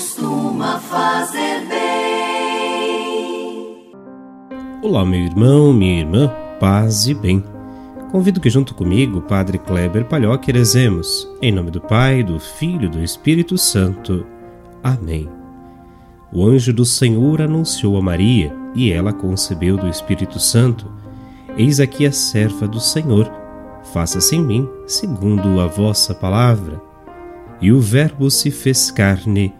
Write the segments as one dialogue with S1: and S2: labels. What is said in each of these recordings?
S1: costuma fazer bem.
S2: Olá, meu irmão, minha irmã, paz e bem. Convido que junto comigo, Padre Kleber Palhoque, rezemos. Em nome do Pai, do Filho e do Espírito Santo. Amém. O anjo do Senhor anunciou a Maria, e ela concebeu do Espírito Santo. Eis aqui a serva do Senhor. Faça-se em mim, segundo a vossa palavra. E o Verbo se fez carne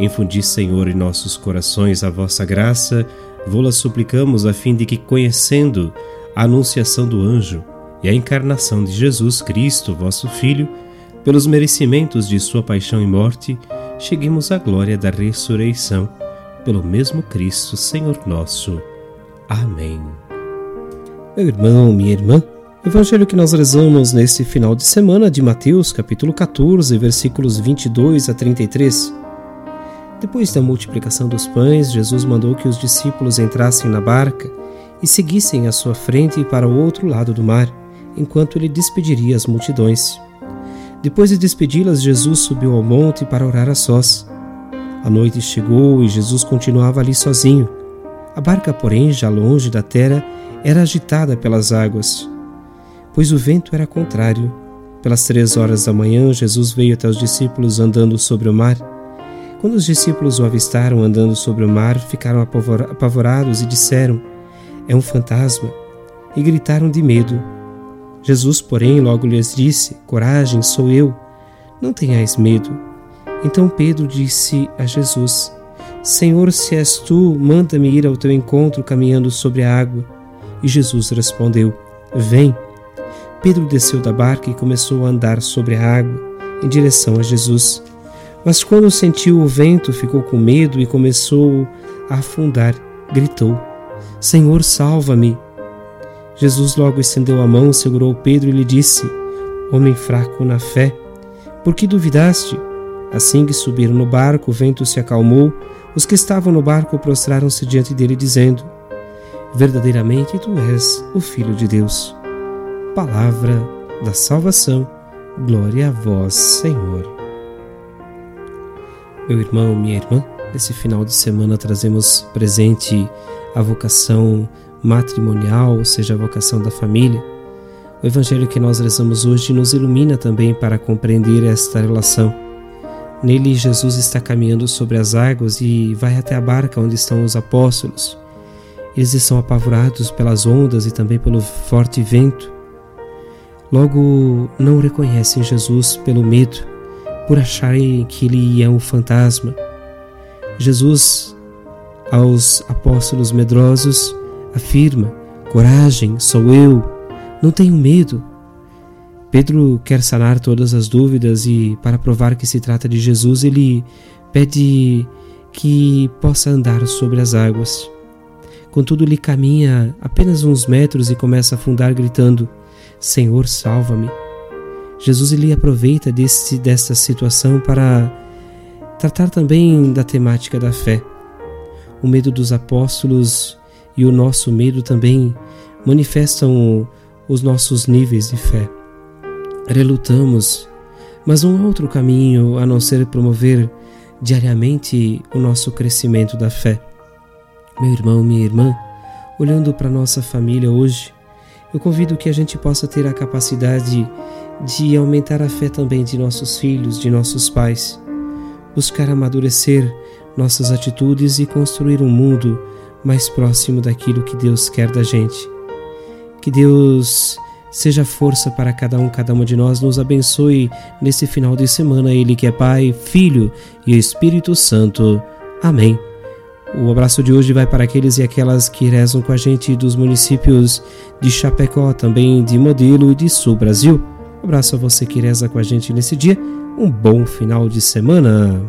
S2: Infundi, Senhor, em nossos corações a vossa graça, vô-la suplicamos a fim de que, conhecendo a anunciação do anjo, e a encarnação de Jesus Cristo, vosso Filho, pelos merecimentos de sua paixão e morte, cheguemos à glória da ressurreição, pelo mesmo Cristo, Senhor nosso. Amém. Meu irmão, minha irmã, o evangelho que nós rezamos neste final de semana de Mateus, capítulo 14, versículos 22 a 33. Depois da multiplicação dos pães, Jesus mandou que os discípulos entrassem na barca e seguissem à sua frente para o outro lado do mar enquanto ele despediria as multidões. Depois de despedi-las, Jesus subiu ao monte para orar a sós. A noite chegou e Jesus continuava ali sozinho. A barca, porém, já longe da terra, era agitada pelas águas, pois o vento era contrário. Pelas três horas da manhã, Jesus veio até os discípulos andando sobre o mar. Quando os discípulos o avistaram andando sobre o mar, ficaram apavorados e disseram: É um fantasma! E gritaram de medo. Jesus, porém, logo lhes disse: Coragem, sou eu, não tenhais medo. Então Pedro disse a Jesus: Senhor, se és tu, manda-me ir ao teu encontro caminhando sobre a água. E Jesus respondeu: Vem. Pedro desceu da barca e começou a andar sobre a água, em direção a Jesus. Mas quando sentiu o vento, ficou com medo e começou a afundar. Gritou: Senhor, salva-me. Jesus logo estendeu a mão, segurou Pedro e lhe disse: Homem fraco na fé, por que duvidaste? Assim que subiram no barco, o vento se acalmou. Os que estavam no barco prostraram-se diante dele, dizendo: Verdadeiramente tu és o Filho de Deus. Palavra da salvação. Glória a vós, Senhor. Meu irmão, minha irmã, nesse final de semana trazemos presente a vocação matrimonial, ou seja, a vocação da família, o Evangelho que nós rezamos hoje nos ilumina também para compreender esta relação. Nele, Jesus está caminhando sobre as águas e vai até a barca onde estão os apóstolos. Eles estão apavorados pelas ondas e também pelo forte vento. Logo, não reconhecem Jesus pelo medo, por acharem que ele é um fantasma. Jesus, aos apóstolos medrosos, afirma: Coragem, sou eu, não tenho medo. Pedro quer sanar todas as dúvidas e, para provar que se trata de Jesus, ele pede que possa andar sobre as águas. Contudo, ele caminha apenas uns metros e começa a afundar, gritando: Senhor, salva-me. Jesus ele aproveita desse, desta situação para tratar também da temática da fé. O medo dos apóstolos e o nosso medo também manifestam os nossos níveis de fé. Relutamos, mas um outro caminho a não ser promover diariamente o nosso crescimento da fé. Meu irmão, minha irmã, olhando para nossa família hoje, eu convido que a gente possa ter a capacidade de aumentar a fé também de nossos filhos, de nossos pais, buscar amadurecer nossas atitudes e construir um mundo mais próximo daquilo que Deus quer da gente. Que Deus seja força para cada um, cada uma de nós, nos abençoe nesse final de semana, Ele que é Pai, Filho e Espírito Santo. Amém. O abraço de hoje vai para aqueles e aquelas que rezam com a gente dos municípios de Chapecó, também de Modelo e de Sul Brasil. Um abraço a você que reza com a gente nesse dia. Um bom final de semana.